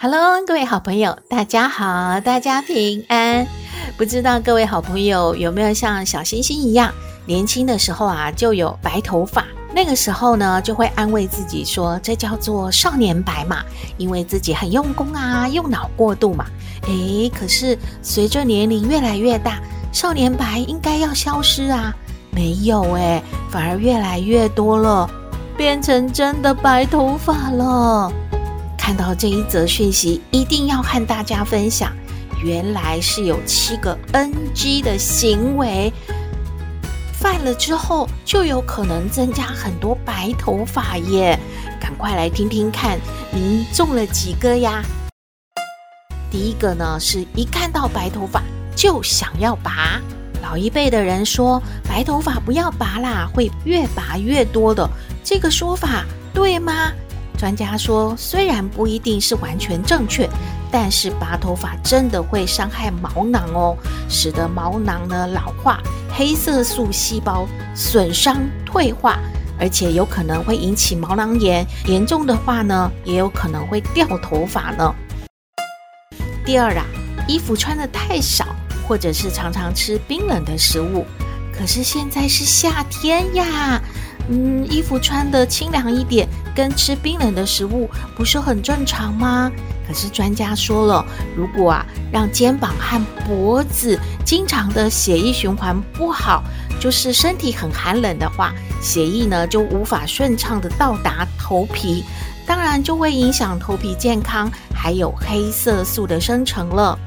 Hello，各位好朋友，大家好，大家平安。不知道各位好朋友有没有像小星星一样，年轻的时候啊就有白头发？那个时候呢，就会安慰自己说，这叫做少年白嘛，因为自己很用功啊，用脑过度嘛。诶，可是随着年龄越来越大，少年白应该要消失啊，没有诶，反而越来越多了，变成真的白头发了。看到这一则讯息，一定要和大家分享。原来是有七个 NG 的行为，犯了之后就有可能增加很多白头发耶！赶快来听听看，您中了几个呀？第一个呢，是一看到白头发就想要拔。老一辈的人说，白头发不要拔啦，会越拔越多的。这个说法对吗？专家说，虽然不一定是完全正确，但是拔头发真的会伤害毛囊哦，使得毛囊呢老化，黑色素细胞损伤退化，而且有可能会引起毛囊炎，严重的话呢，也有可能会掉头发呢。第二啊，衣服穿得太少，或者是常常吃冰冷的食物，可是现在是夏天呀。嗯，衣服穿得清凉一点，跟吃冰冷的食物不是很正常吗？可是专家说了，如果啊让肩膀和脖子经常的血液循环不好，就是身体很寒冷的话，血液呢就无法顺畅的到达头皮，当然就会影响头皮健康，还有黑色素的生成了。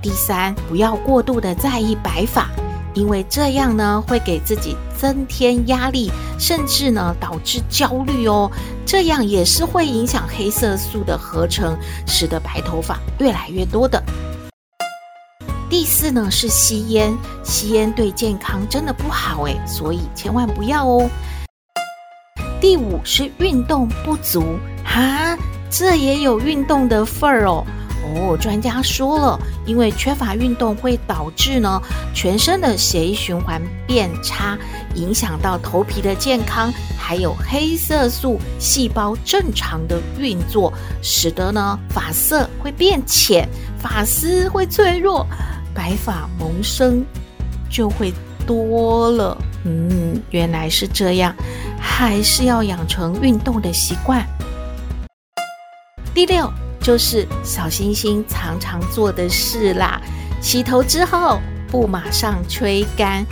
第三，不要过度的在意白发。因为这样呢，会给自己增添压力，甚至呢导致焦虑哦。这样也是会影响黑色素的合成，使得白头发越来越多的。第四呢是吸烟，吸烟对健康真的不好诶，所以千万不要哦。第五是运动不足哈，这也有运动的份儿哦。哦，专家说了，因为缺乏运动会导致呢全身的血液循环变差，影响到头皮的健康，还有黑色素细胞正常的运作，使得呢发色会变浅，发丝会脆弱，白发萌生就会多了。嗯，原来是这样，还是要养成运动的习惯。第六。就是小星星常常做的事啦。洗头之后不马上吹干，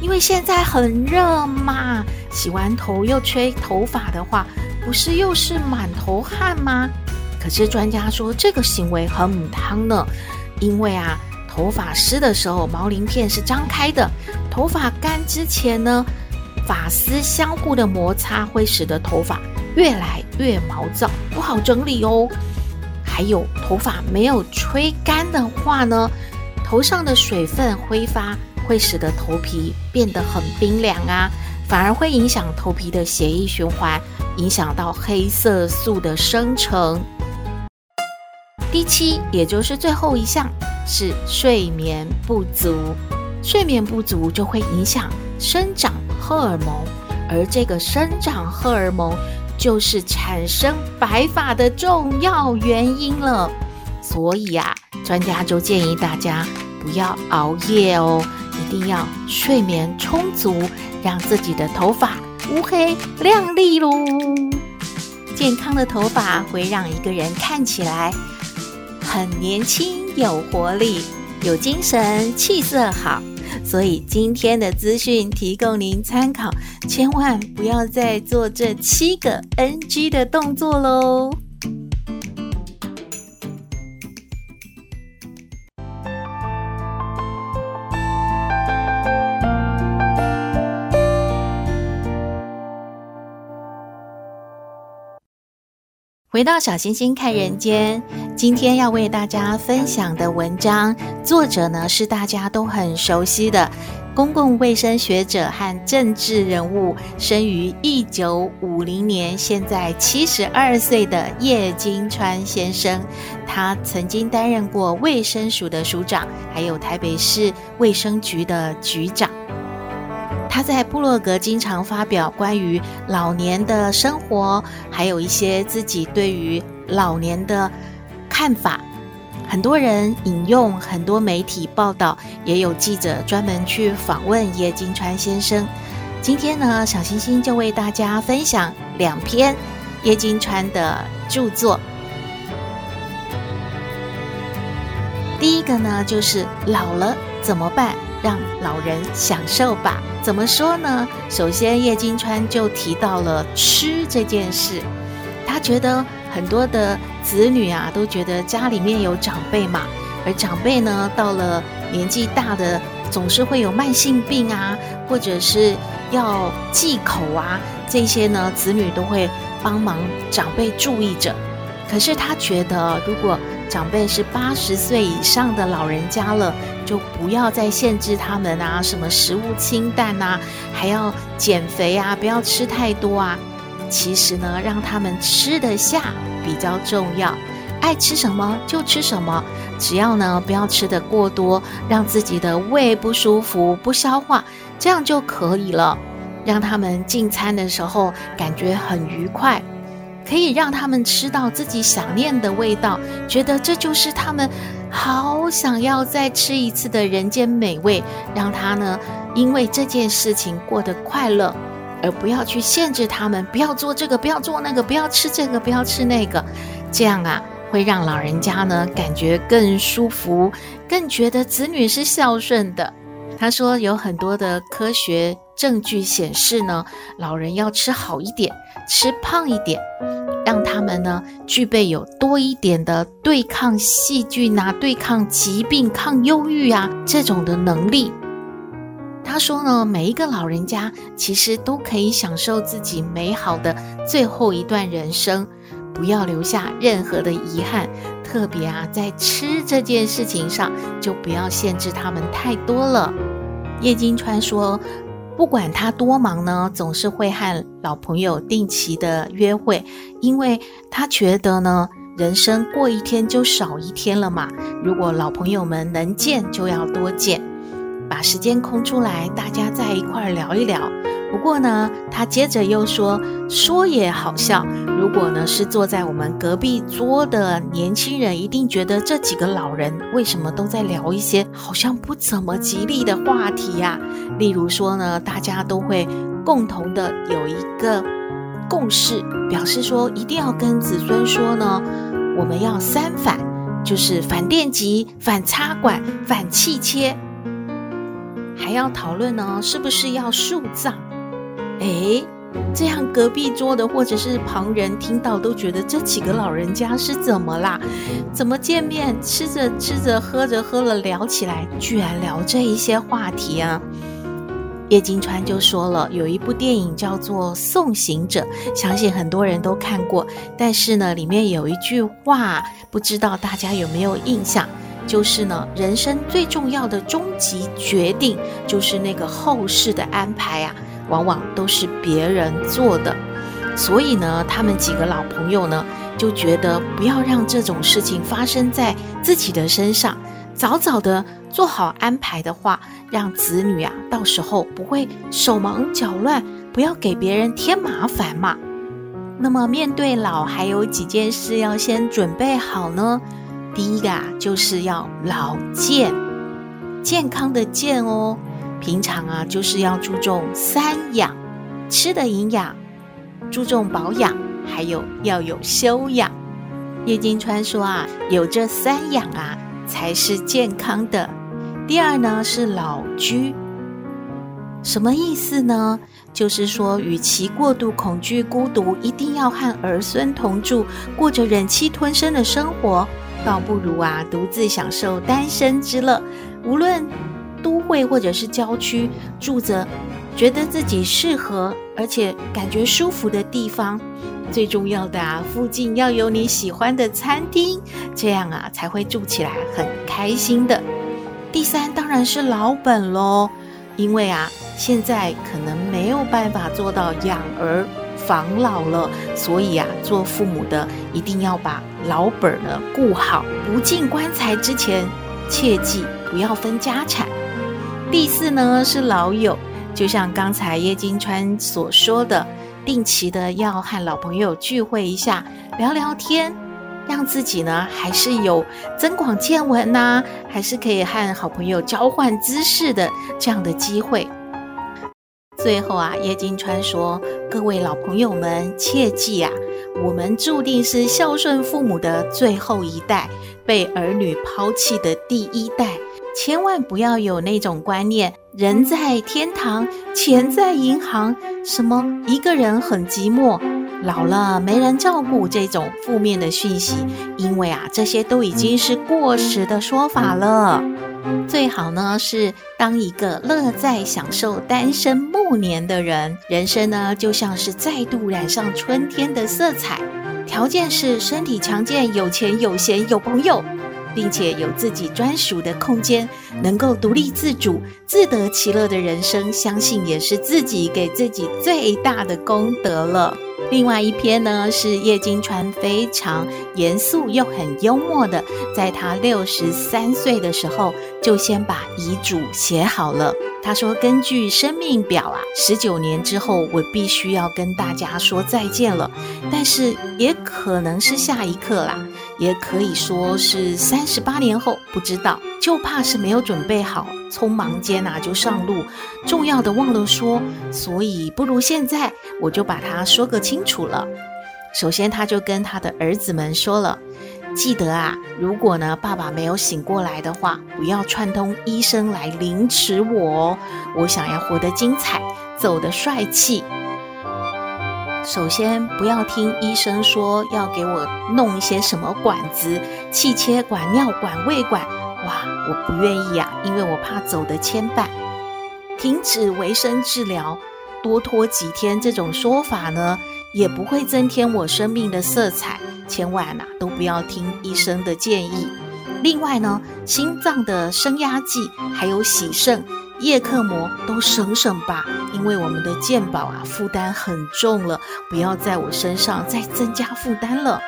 因为现在很热嘛。洗完头又吹头发的话，不是又是满头汗吗？可是专家说这个行为很母汤呢，因为啊，头发湿的时候毛鳞片是张开的，头发干之前呢，发丝相互的摩擦会使得头发越来越毛躁，不好整理哦。还有头发没有吹干的话呢，头上的水分挥发会使得头皮变得很冰凉啊，反而会影响头皮的血液循环，影响到黑色素的生成。第七，也就是最后一项是睡眠不足，睡眠不足就会影响生长荷尔蒙，而这个生长荷尔蒙。就是产生白发的重要原因了，所以啊，专家就建议大家不要熬夜哦，一定要睡眠充足，让自己的头发乌黑亮丽喽。健康的头发会让一个人看起来很年轻、有活力、有精神、气色好。所以今天的资讯提供您参考，千万不要再做这七个 NG 的动作喽。回到小星星看人间，今天要为大家分享的文章，作者呢是大家都很熟悉的公共卫生学者和政治人物，生于一九五零年，现在七十二岁的叶金川先生。他曾经担任过卫生署的署长，还有台北市卫生局的局长。他在部落格经常发表关于老年的生活，还有一些自己对于老年的看法。很多人引用，很多媒体报道，也有记者专门去访问叶金川先生。今天呢，小星星就为大家分享两篇叶金川的著作。第一个呢，就是老了怎么办？让老人享受吧。怎么说呢？首先，叶金川就提到了吃这件事。他觉得很多的子女啊，都觉得家里面有长辈嘛，而长辈呢，到了年纪大的，总是会有慢性病啊，或者是要忌口啊，这些呢，子女都会帮忙长辈注意着。可是他觉得，如果长辈是八十岁以上的老人家了，就不要再限制他们啊，什么食物清淡啊，还要减肥啊，不要吃太多啊。其实呢，让他们吃得下比较重要，爱吃什么就吃什么，只要呢不要吃得过多，让自己的胃不舒服、不消化，这样就可以了。让他们进餐的时候感觉很愉快。可以让他们吃到自己想念的味道，觉得这就是他们好想要再吃一次的人间美味。让他呢，因为这件事情过得快乐，而不要去限制他们，不要做这个，不要做那个，不要吃这个，不要吃那个。这样啊，会让老人家呢感觉更舒服，更觉得子女是孝顺的。他说有很多的科学证据显示呢，老人要吃好一点，吃胖一点。让他们呢具备有多一点的对抗细菌啊、对抗疾病、抗忧郁啊这种的能力。他说呢，每一个老人家其实都可以享受自己美好的最后一段人生，不要留下任何的遗憾。特别啊，在吃这件事情上，就不要限制他们太多了。叶金川说。不管他多忙呢，总是会和老朋友定期的约会，因为他觉得呢，人生过一天就少一天了嘛。如果老朋友们能见，就要多见，把时间空出来，大家在一块儿聊一聊。不过呢，他接着又说，说也好笑。如果呢是坐在我们隔壁桌的年轻人，一定觉得这几个老人为什么都在聊一些好像不怎么吉利的话题呀？例如说呢，大家都会共同的有一个共识，表示说一定要跟子孙说呢，我们要三反，就是反电极、反插管、反气切，还要讨论呢，是不是要树葬。诶，这样隔壁桌的或者是旁人听到都觉得这几个老人家是怎么啦？怎么见面吃着吃着喝着喝了聊起来，居然聊这一些话题啊？叶金川就说了，有一部电影叫做《送行者》，相信很多人都看过。但是呢，里面有一句话，不知道大家有没有印象？就是呢，人生最重要的终极决定，就是那个后事的安排啊。往往都是别人做的，所以呢，他们几个老朋友呢就觉得不要让这种事情发生在自己的身上，早早的做好安排的话，让子女啊到时候不会手忙脚乱，不要给别人添麻烦嘛。那么面对老，还有几件事要先准备好呢？第一个啊，就是要老健，健康的健哦。平常啊，就是要注重三养，吃的营养，注重保养，还有要有修养。叶金川说啊，有这三养啊，才是健康的。第二呢，是老居，什么意思呢？就是说，与其过度恐惧孤独，一定要和儿孙同住，过着忍气吞声的生活，倒不如啊，独自享受单身之乐。无论都会或者是郊区住着，觉得自己适合而且感觉舒服的地方，最重要的啊，附近要有你喜欢的餐厅，这样啊才会住起来很开心的。第三当然是老本喽，因为啊现在可能没有办法做到养儿防老了，所以啊做父母的一定要把老本呢顾好，不进棺材之前切记不要分家产。第四呢是老友，就像刚才叶金川所说的。定期的要和老朋友聚会一下，聊聊天，让自己呢还是有增广见闻呐，还是可以和好朋友交换知识的这样的机会。最后啊，叶金川说：“各位老朋友们，切记啊，我们注定是孝顺父母的最后一代，被儿女抛弃的第一代。”千万不要有那种观念，人在天堂，钱在银行，什么一个人很寂寞，老了没人照顾这种负面的讯息，因为啊，这些都已经是过时的说法了。最好呢是当一个乐在享受单身暮年的人，人生呢就像是再度染上春天的色彩，条件是身体强健、有钱有闲有朋友。并且有自己专属的空间，能够独立自主、自得其乐的人生，相信也是自己给自己最大的功德了。另外一篇呢，是叶金川非常严肃又很幽默的，在他六十三岁的时候，就先把遗嘱写好了。他说：“根据生命表啊，十九年之后我必须要跟大家说再见了，但是也可能是下一刻啦，也可以说是三十八年后，不知道，就怕是没有准备好，匆忙间啊就上路，重要的忘了说，所以不如现在我就把它说个清楚了。首先，他就跟他的儿子们说了。”记得啊，如果呢爸爸没有醒过来的话，不要串通医生来凌迟我哦。我想要活得精彩，走得帅气。首先不要听医生说要给我弄一些什么管子，气切管、尿管、胃管，哇，我不愿意啊，因为我怕走得牵绊。停止维生治疗，多拖几天，这种说法呢，也不会增添我生命的色彩。千万呐、啊，都不要听医生的建议。另外呢，心脏的升压剂，还有洗肾、叶克膜都省省吧，因为我们的健保啊负担很重了，不要在我身上再增加负担了。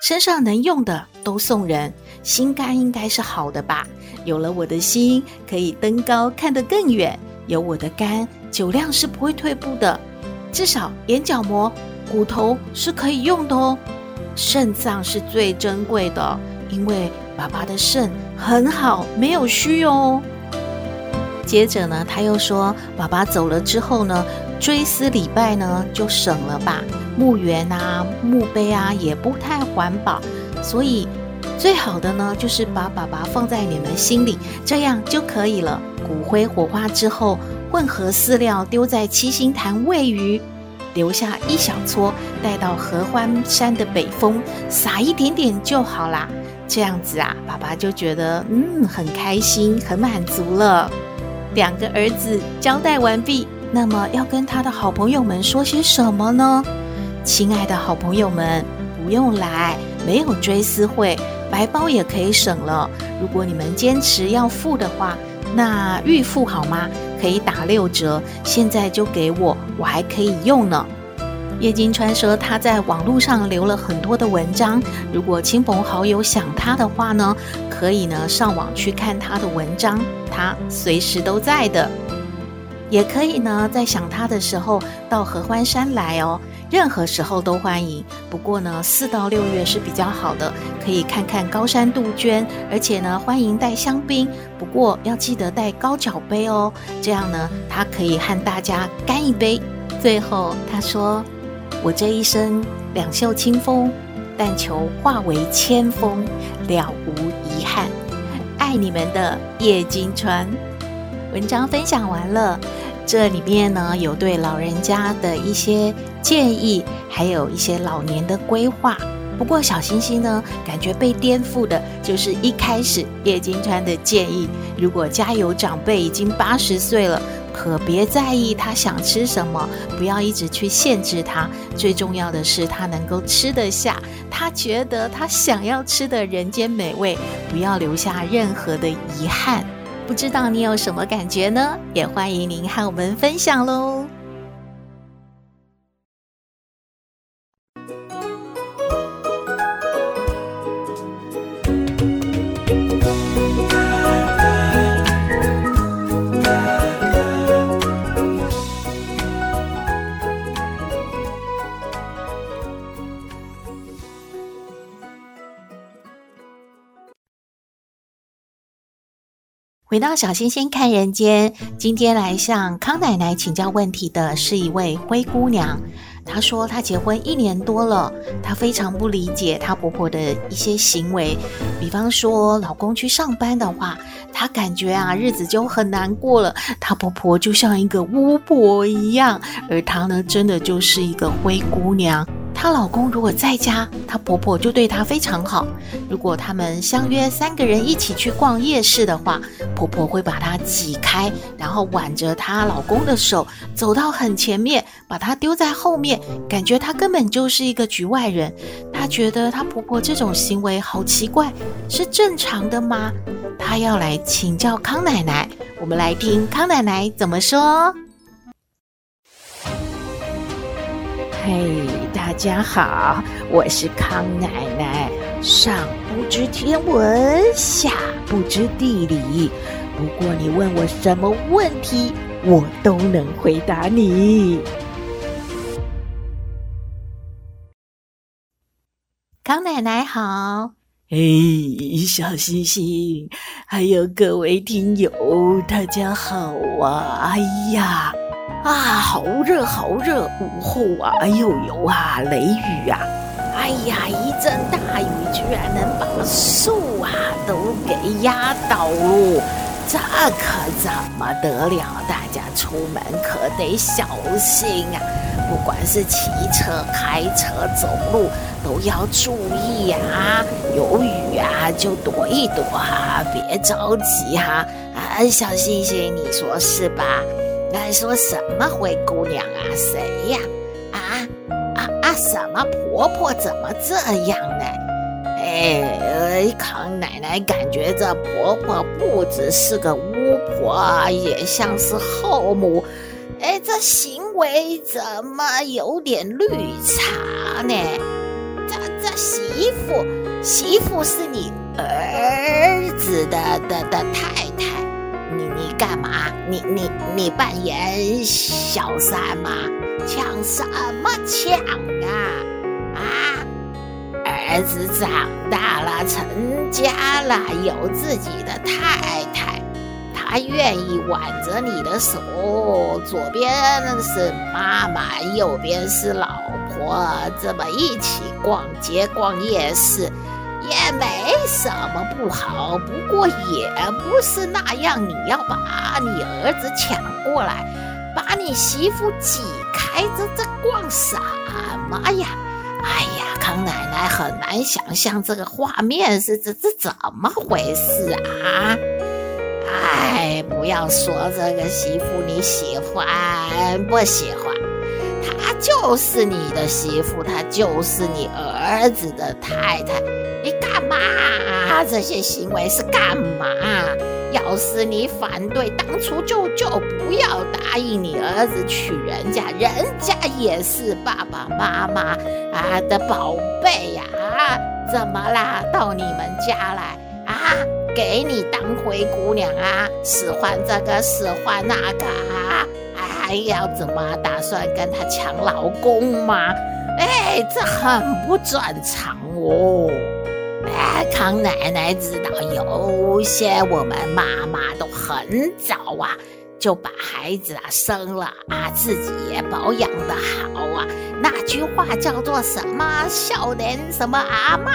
身上能用的都送人，心肝应该是好的吧？有了我的心，可以登高看得更远；有我的肝，酒量是不会退步的。至少眼角膜、骨头是可以用的哦。肾脏是最珍贵的，因为爸爸的肾很好，没有虚哦。接着呢，他又说，爸爸走了之后呢，追思礼拜呢就省了吧，墓园啊、墓碑啊也不太环保，所以最好的呢就是把爸爸放在你们心里，这样就可以了。骨灰火化之后，混合饲料丢在七星潭喂鱼。留下一小撮，带到合欢山的北峰，撒一点点就好啦。这样子啊，爸爸就觉得嗯很开心，很满足了。两个儿子交代完毕，那么要跟他的好朋友们说些什么呢？亲爱的好朋友们，不用来，没有追思会，白包也可以省了。如果你们坚持要付的话，那预付好吗？可以打六折，现在就给我，我还可以用呢。叶金川说他在网络上留了很多的文章，如果亲朋好友想他的话呢，可以呢上网去看他的文章，他随时都在的。也可以呢在想他的时候到合欢山来哦。任何时候都欢迎，不过呢，四到六月是比较好的，可以看看高山杜鹃，而且呢，欢迎带香槟，不过要记得带高脚杯哦，这样呢，他可以和大家干一杯。最后他说：“我这一生两袖清风，但求化为千风，了无遗憾。”爱你们的叶金川。文章分享完了。这里面呢，有对老人家的一些建议，还有一些老年的规划。不过小星星呢，感觉被颠覆的就是一开始叶金川的建议：如果家有长辈已经八十岁了，可别在意他想吃什么，不要一直去限制他。最重要的是他能够吃得下，他觉得他想要吃的人间美味，不要留下任何的遗憾。不知道你有什么感觉呢？也欢迎您和我们分享喽。回到小星星看人间，今天来向康奶奶请教问题的是一位灰姑娘。她说她结婚一年多了，她非常不理解她婆婆的一些行为。比方说，老公去上班的话，她感觉啊日子就很难过了。她婆婆就像一个巫婆一样，而她呢，真的就是一个灰姑娘。她老公如果在家，她婆婆就对她非常好。如果他们相约三个人一起去逛夜市的话，婆婆会把她挤开，然后挽着她老公的手走到很前面，把她丢在后面，感觉她根本就是一个局外人。她觉得她婆婆这种行为好奇怪，是正常的吗？她要来请教康奶奶，我们来听康奶奶怎么说。嘿大家好，我是康奶奶。上不知天文，下不知地理。不过你问我什么问题，我都能回答你。康奶奶好，嘿，小星星，还有各位听友，大家好啊！哎呀。啊，好热，好热！午后啊，又有啊雷雨啊！哎呀，一阵大雨居然能把树啊都给压倒了，这可怎么得了？大家出门可得小心啊！不管是骑车、开车、走路，都要注意啊！有雨啊，就躲一躲啊，别着急哈！啊，小星星，你说是吧？该说什么灰姑娘啊？谁呀？啊啊啊！什么婆婆怎么这样呢？哎，康奶奶感觉这婆婆不只是个巫婆，也像是后母。哎，这行为怎么有点绿茶呢？这这媳妇，媳妇是你儿子的的的太太。干嘛？你你你扮演小三吗？抢什么抢啊？啊！儿子长大了，成家了，有自己的太太，他愿意挽着你的手，左边是妈妈，右边是老婆，这么一起逛街逛夜市。也没什么不好，不过也不是那样。你要把你儿子抢过来，把你媳妇挤开，这这逛什么呀？哎呀，康奶奶很难想象这个画面是这这怎么回事啊？哎，不要说这个媳妇你喜欢不喜欢，她就是你的媳妇，她就是你儿子的太太。你干嘛？这些行为是干嘛？要是你反对，当初就就不要答应你儿子娶人家，人家也是爸爸妈妈啊的宝贝呀！啊，怎么啦？到你们家来啊？给你当灰姑娘啊？使唤这个，使唤那个啊？还要怎么打算跟他抢老公吗？哎，这很不正常哦。康奶奶知道，有些我们妈妈都很早啊，就把孩子啊生了啊，自己也保养的好啊。那句话叫做什么？少年什么阿嬷，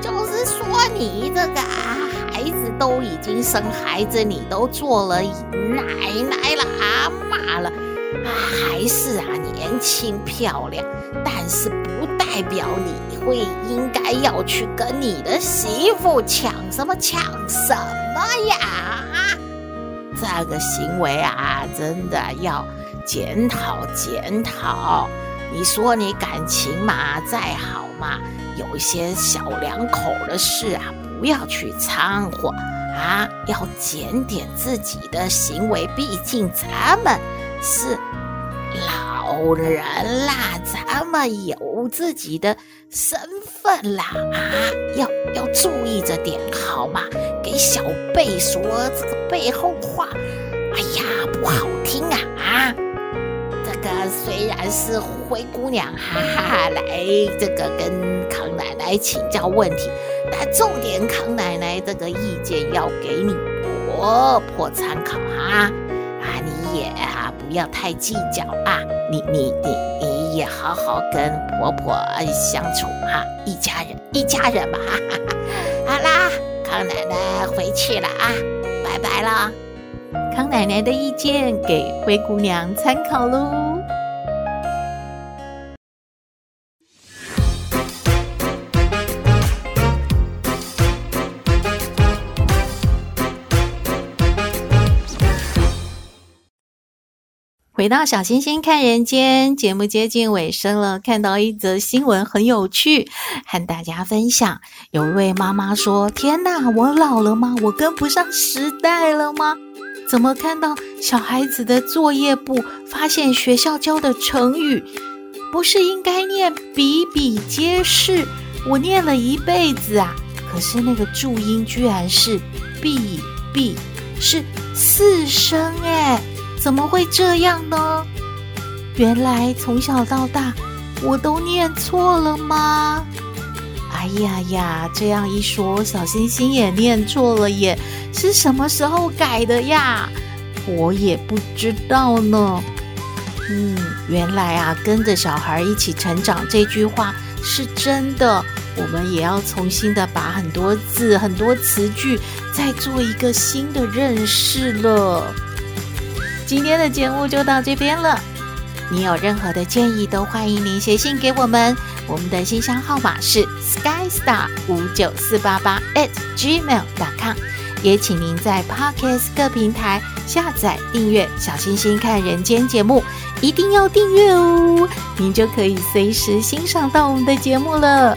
就是说你这个啊孩子都已经生孩子，你都做了奶奶了，阿嬷了。啊，还是啊，年轻漂亮，但是不代表你会应该要去跟你的媳妇抢什么抢什么呀？这个行为啊，真的要检讨检讨。你说你感情嘛再好嘛，有一些小两口的事啊，不要去掺和啊，要检点自己的行为。毕竟咱们是老人啦，咱们有自己的身份啦啊，要要注意着点好吗？给小贝说这个背后话，哎呀，不好听啊啊！这个虽然是灰姑娘哈哈来这个跟康奶奶请教问题，但重点康奶奶这个意见要给你婆婆参考哈啊，你也啊不要太计较啊，你你你你也好好跟婆婆相处哈，一家人一家人嘛。好啦，康奶奶回去了啊，拜拜了。康奶奶的意见给灰姑娘参考喽。回到小星星看人间节目接近尾声了，看到一则新闻很有趣，和大家分享。有一位妈妈说：“天哪，我老了吗？我跟不上时代了吗？怎么看到小孩子的作业簿，发现学校教的成语不是应该念比比皆是？我念了一辈子啊，可是那个注音居然是必必，是四声诶。怎么会这样呢？原来从小到大我都念错了吗？哎呀呀，这样一说，小星星也念错了耶！是什么时候改的呀？我也不知道呢。嗯，原来啊，跟着小孩一起成长这句话是真的。我们也要重新的把很多字、很多词句再做一个新的认识了。今天的节目就到这边了。你有任何的建议，都欢迎您写信给我们。我们的信箱号码是 skystar 五九四八八 at gmail.com。也请您在 Podcast 各平台下载订阅《小星星看人间》节目，一定要订阅哦，您就可以随时欣赏到我们的节目了。